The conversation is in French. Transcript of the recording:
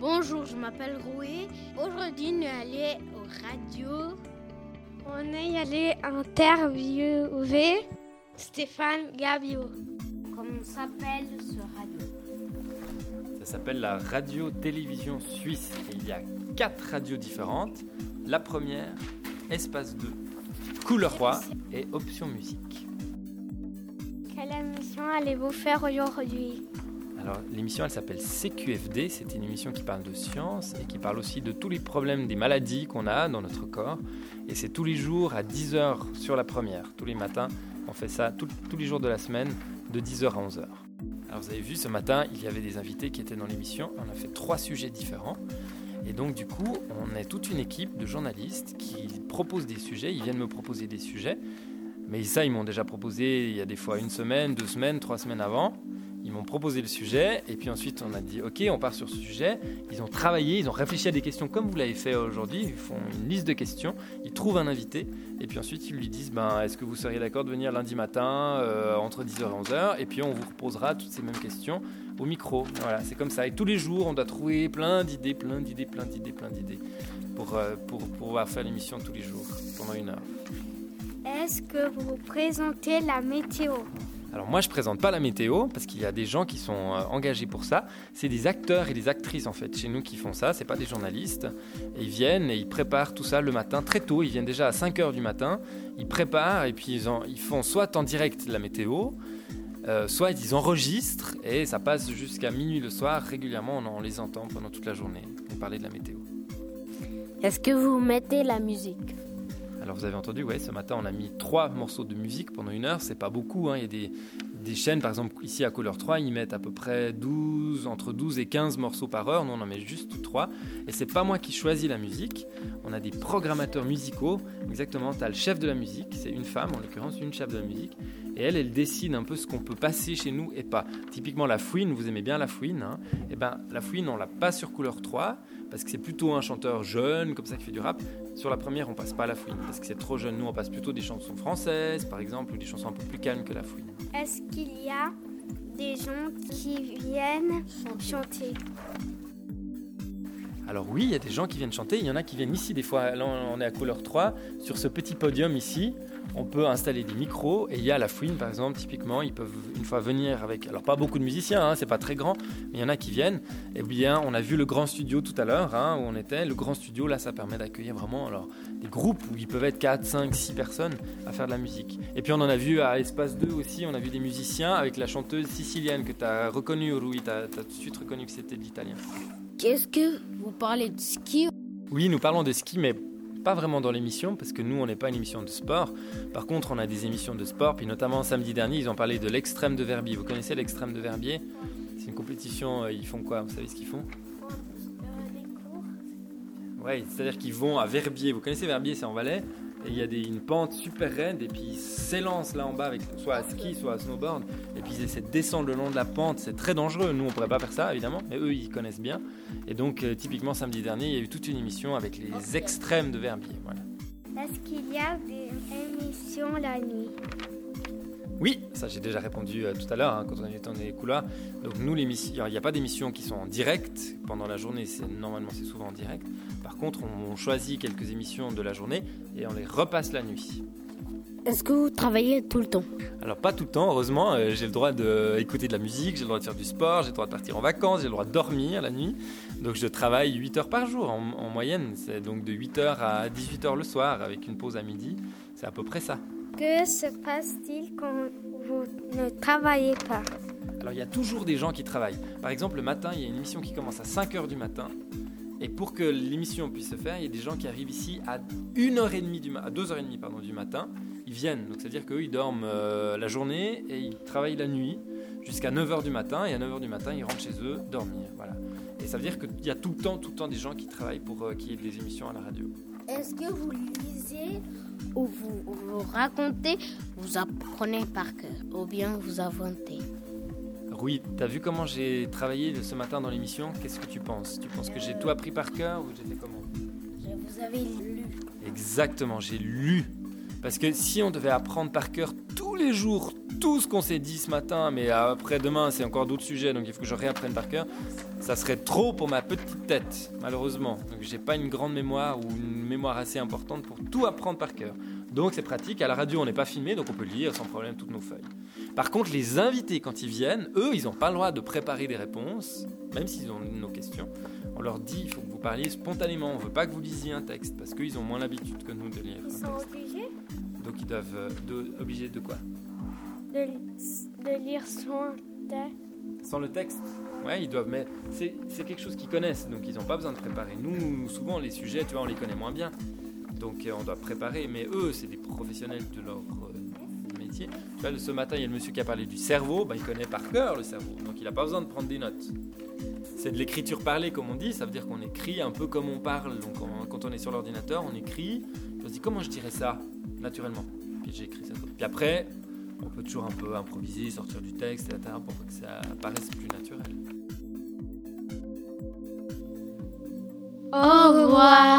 Bonjour, je m'appelle Roué. Aujourd'hui, nous allons au radio. On est allé interviewer Stéphane Gabio. Comment s'appelle ce radio? Ça s'appelle la radio-télévision suisse. il y a quatre radios différentes. La première, Espace 2, Couleur Roi et Option Musique. Quelle émission allez-vous faire aujourd'hui? Alors l'émission elle s'appelle CQFD, c'est une émission qui parle de science et qui parle aussi de tous les problèmes des maladies qu'on a dans notre corps. Et c'est tous les jours à 10h sur la première, tous les matins. On fait ça tous les jours de la semaine de 10h à 11h. Alors vous avez vu ce matin, il y avait des invités qui étaient dans l'émission. On a fait trois sujets différents. Et donc du coup, on est toute une équipe de journalistes qui proposent des sujets. Ils viennent me proposer des sujets. Mais ça, ils m'ont déjà proposé il y a des fois une semaine, deux semaines, trois semaines avant. M'ont proposé le sujet et puis ensuite on a dit ok on part sur ce sujet. Ils ont travaillé, ils ont réfléchi à des questions comme vous l'avez fait aujourd'hui. Ils font une liste de questions, ils trouvent un invité et puis ensuite ils lui disent ben, est-ce que vous seriez d'accord de venir lundi matin euh, entre 10h et 11h et puis on vous reposera toutes ces mêmes questions au micro. Voilà c'est comme ça et tous les jours on doit trouver plein d'idées, plein d'idées, plein d'idées, plein d'idées pour, euh, pour, pour pouvoir faire l'émission tous les jours pendant une heure. Est-ce que vous présentez la météo? Alors moi je présente pas la météo parce qu'il y a des gens qui sont euh, engagés pour ça. C'est des acteurs et des actrices en fait chez nous qui font ça. C'est pas des journalistes. Ils viennent et ils préparent tout ça le matin très tôt. Ils viennent déjà à 5 heures du matin. Ils préparent et puis ils, font soit en direct la météo, euh, soit ils enregistrent et ça passe jusqu'à minuit le soir. Régulièrement on, les entend pendant toute la journée. Parler de la météo. Est-ce que vous mettez la musique? Alors vous avez entendu, ouais, ce matin on a mis trois morceaux de musique pendant une heure, c'est pas beaucoup, hein. il y a des, des, chaînes, par exemple ici à Couleur 3, ils mettent à peu près 12, entre 12 et 15 morceaux par heure, nous on en met juste trois, et c'est pas moi qui choisis la musique, on a des programmateurs musicaux, exactement, tu as le chef de la musique, c'est une femme en l'occurrence, une chef de la musique, et elle, elle décide un peu ce qu'on peut passer chez nous et pas. Typiquement la fouine, vous aimez bien la fouine, hein. et eh ben la fouine on l'a pas sur Couleur 3, parce que c'est plutôt un chanteur jeune, comme ça, qui fait du rap. Sur la première, on passe pas la fouine, parce que c'est trop jeune. Nous, on passe plutôt des chansons françaises, par exemple, ou des chansons un peu plus calmes que la fouine. Est-ce qu'il y a des gens qui viennent chanter? Alors oui, il y a des gens qui viennent chanter, il y en a qui viennent ici des fois. Là, on est à couleur 3, sur ce petit podium ici, on peut installer des micros. Et il y a la fouine par exemple typiquement ils peuvent une fois venir avec alors pas beaucoup de musiciens hein, c'est pas très grand mais il y en a qui viennent. Et bien on a vu le grand studio tout à l'heure hein, où on était. Le grand studio là ça permet d'accueillir vraiment alors des groupes où ils peuvent être 4 5 6 personnes à faire de la musique. Et puis on en a vu à Espace 2 aussi. On a vu des musiciens avec la chanteuse sicilienne que tu as reconnue Rui. Tu as, tout de suite reconnu que c'était de l'italien qu'est-ce que vous parlez de ski oui nous parlons de ski mais pas vraiment dans l'émission parce que nous on n'est pas une émission de sport. Par contre on a des émissions de sport, puis notamment samedi dernier ils ont parlé de l'extrême de Verbier. Vous connaissez l'extrême de Verbier? C'est une compétition, euh, ils font quoi? Vous savez ce qu'ils font? Ouais, c'est-à-dire qu'ils vont à Verbier. Vous connaissez Verbier, c'est en Valais? Et il y a des, une pente super raide et puis ils s'élancent là en bas avec soit à ski soit à snowboard. Et puis ils essaient de descendre le long de la pente c'est très dangereux. Nous on pourrait pas faire ça évidemment mais eux ils connaissent bien. Et donc euh, typiquement samedi dernier il y a eu toute une émission avec les extrêmes de Verbier voilà. est-ce qu'il y a des émissions la nuit? Oui, ça j'ai déjà répondu euh, tout à l'heure hein, quand on était dans les couloirs. Donc nous, il n'y a pas d'émissions qui sont en direct pendant la journée. C'est normalement c'est souvent en direct. Par contre, on, choisit quelques émissions de la journée et on les repasse la nuit. Est-ce que vous travaillez tout le temps? Alors pas tout le temps, heureusement. Euh, j'ai le droit d'écouter de, de la musique, j'ai le droit de faire du sport, j'ai le droit de partir en vacances, j'ai le droit de dormir la nuit. Donc je travaille 8 heures par jour en, en moyenne. C'est donc de 8 heures à 18 heures le soir avec une pause à midi. C'est à peu près ça. Que se passe-t-il quand vous ne travaillez pas Alors il y a toujours des gens qui travaillent. Par exemple, le matin, il y a une émission qui commence à 5 heures du matin. Et pour que l'émission puisse se faire, il y a des gens qui arrivent ici à 1h30 du à 2h30 pardon, du matin. Ils viennent, donc c'est-à-dire qu'eux ils dorment euh, la journée et ils travaillent la nuit jusqu'à 9h du matin et à 9h du matin ils rentrent chez eux dormir. Et ça veut dire qu'il y a tout le temps, tout temps des gens qui travaillent pour euh, qu'il y ait des émissions à la radio. Est-ce que vous lisez ou vous, vous racontez, vous apprenez par cœur ou bien vous inventez? Oui, t'as vu comment j'ai travaillé ce matin dans l'émission? Qu'est-ce que tu penses? Tu penses que j'ai tout appris par cœur ou j'ai fait comment? Vous avez lu. Exactement, j'ai lu. Parce que si on devait apprendre par cœur tous les jours tout ce qu'on s'est dit ce matin, mais après demain c'est encore d'autres sujets, donc il faut que je réapprenne par cœur, ça serait trop pour ma petite tête, malheureusement. Donc j'ai pas une grande mémoire ou une mémoire assez importante pour tout apprendre par cœur. Donc c'est pratique. À la radio, on n'est pas filmé, donc on peut lire sans problème toutes nos feuilles. Par contre, les invités, quand ils viennent, eux, ils n'ont pas le droit de préparer des réponses, même s'ils ont nos questions. On leur dit, il faut que vous parliez spontanément. On veut pas que vous lisiez un texte, parce qu'ils ont moins l'habitude que nous de lire. Ils sont obligés Donc ils doivent euh, de, obligés de quoi? de, de lire son texte. Sans le texte Ouais, ils doivent, c'est quelque chose qu'ils connaissent, donc ils n'ont pas besoin de préparer. Nous, souvent, les sujets, tu vois, on les connaît moins bien. Donc euh, on doit préparer, mais eux, c'est des professionnels de leur euh, métier. Tu vois, ce matin, il y a le monsieur qui a parlé du cerveau, bah, il connaît par cœur le cerveau, donc il n'a pas besoin de prendre des notes. C'est de l'écriture parlée, comme on dit, ça veut dire qu'on écrit un peu comme on parle. Donc quand on est sur l'ordinateur, on écrit, on se dit comment je dirais ça, naturellement? Puis j'écris ça. Puis après, on peut toujours un peu improviser, sortir du texte, etc., pour que ça paraisse plus naturel. Au revoir.